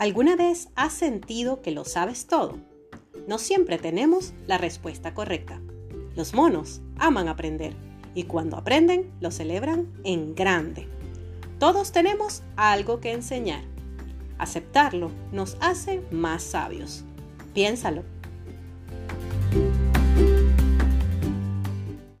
¿Alguna vez has sentido que lo sabes todo? No siempre tenemos la respuesta correcta. Los monos aman aprender y cuando aprenden lo celebran en grande. Todos tenemos algo que enseñar. Aceptarlo nos hace más sabios. Piénsalo.